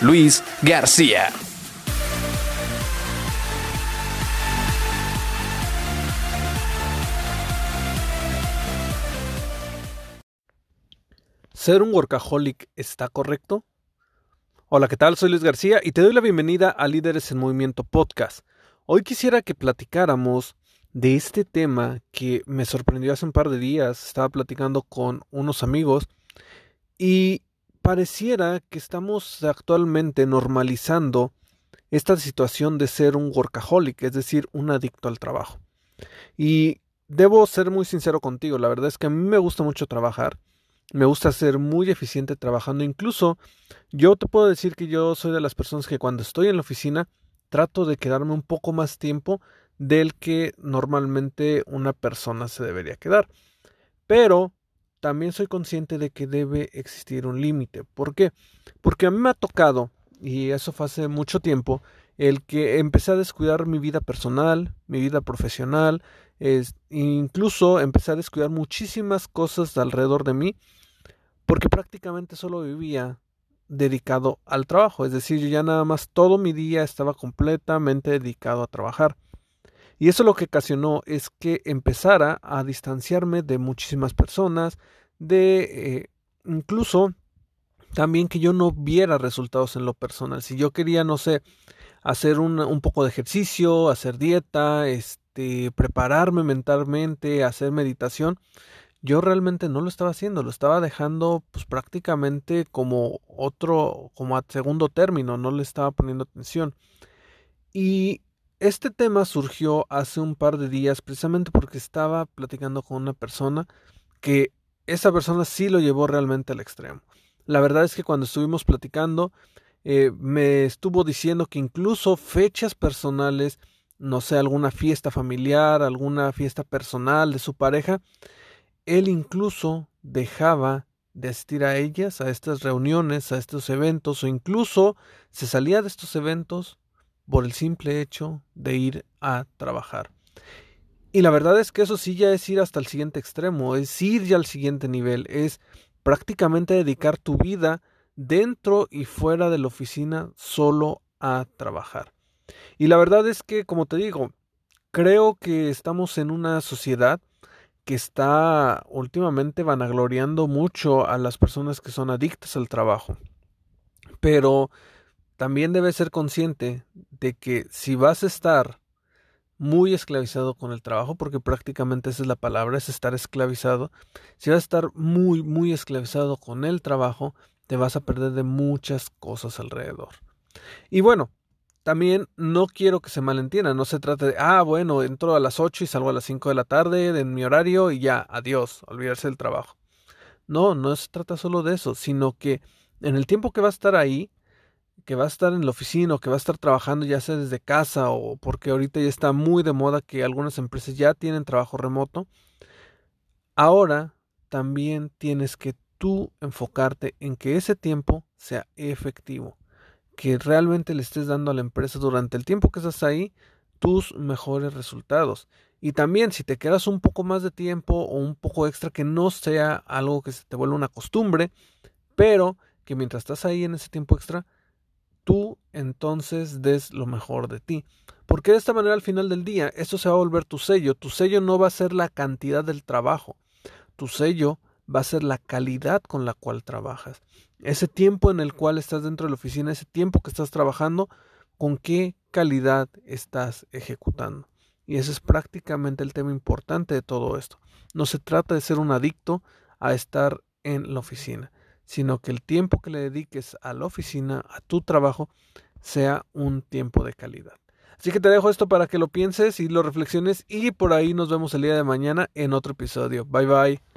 Luis García. ¿Ser un workaholic está correcto? Hola, ¿qué tal? Soy Luis García y te doy la bienvenida a Líderes en Movimiento Podcast. Hoy quisiera que platicáramos de este tema que me sorprendió hace un par de días. Estaba platicando con unos amigos y pareciera que estamos actualmente normalizando esta situación de ser un workaholic, es decir, un adicto al trabajo. Y debo ser muy sincero contigo, la verdad es que a mí me gusta mucho trabajar, me gusta ser muy eficiente trabajando, incluso yo te puedo decir que yo soy de las personas que cuando estoy en la oficina trato de quedarme un poco más tiempo del que normalmente una persona se debería quedar. Pero también soy consciente de que debe existir un límite. ¿Por qué? Porque a mí me ha tocado, y eso fue hace mucho tiempo, el que empecé a descuidar mi vida personal, mi vida profesional, es, incluso empecé a descuidar muchísimas cosas alrededor de mí, porque prácticamente solo vivía dedicado al trabajo, es decir, yo ya nada más todo mi día estaba completamente dedicado a trabajar. Y eso lo que ocasionó es que empezara a distanciarme de muchísimas personas, de eh, incluso también que yo no viera resultados en lo personal. Si yo quería, no sé, hacer un, un poco de ejercicio, hacer dieta, este, prepararme mentalmente, hacer meditación, yo realmente no lo estaba haciendo, lo estaba dejando pues prácticamente como otro, como a segundo término, no le estaba poniendo atención. Y este tema surgió hace un par de días precisamente porque estaba platicando con una persona que esa persona sí lo llevó realmente al extremo. La verdad es que cuando estuvimos platicando eh, me estuvo diciendo que incluso fechas personales, no sé, alguna fiesta familiar, alguna fiesta personal de su pareja, él incluso dejaba de asistir a ellas, a estas reuniones, a estos eventos, o incluso se salía de estos eventos por el simple hecho de ir a trabajar. Y la verdad es que eso sí ya es ir hasta el siguiente extremo, es ir ya al siguiente nivel, es prácticamente dedicar tu vida dentro y fuera de la oficina solo a trabajar. Y la verdad es que, como te digo, creo que estamos en una sociedad que está últimamente vanagloriando mucho a las personas que son adictas al trabajo. Pero también debes ser consciente de que si vas a estar muy esclavizado con el trabajo, porque prácticamente esa es la palabra, es estar esclavizado, si vas a estar muy, muy esclavizado con el trabajo, te vas a perder de muchas cosas alrededor. Y bueno, también no quiero que se malentienda, no se trate de, ah, bueno, entro a las 8 y salgo a las 5 de la tarde en mi horario y ya, adiós, olvidarse del trabajo. No, no se trata solo de eso, sino que en el tiempo que va a estar ahí, que va a estar en la oficina o que va a estar trabajando ya sea desde casa o porque ahorita ya está muy de moda que algunas empresas ya tienen trabajo remoto, ahora también tienes que tú enfocarte en que ese tiempo sea efectivo, que realmente le estés dando a la empresa durante el tiempo que estás ahí tus mejores resultados. Y también si te quedas un poco más de tiempo o un poco extra que no sea algo que se te vuelva una costumbre, pero que mientras estás ahí en ese tiempo extra tú entonces des lo mejor de ti. Porque de esta manera al final del día, esto se va a volver tu sello. Tu sello no va a ser la cantidad del trabajo. Tu sello va a ser la calidad con la cual trabajas. Ese tiempo en el cual estás dentro de la oficina, ese tiempo que estás trabajando, con qué calidad estás ejecutando. Y ese es prácticamente el tema importante de todo esto. No se trata de ser un adicto a estar en la oficina sino que el tiempo que le dediques a la oficina, a tu trabajo, sea un tiempo de calidad. Así que te dejo esto para que lo pienses y lo reflexiones y por ahí nos vemos el día de mañana en otro episodio. Bye bye.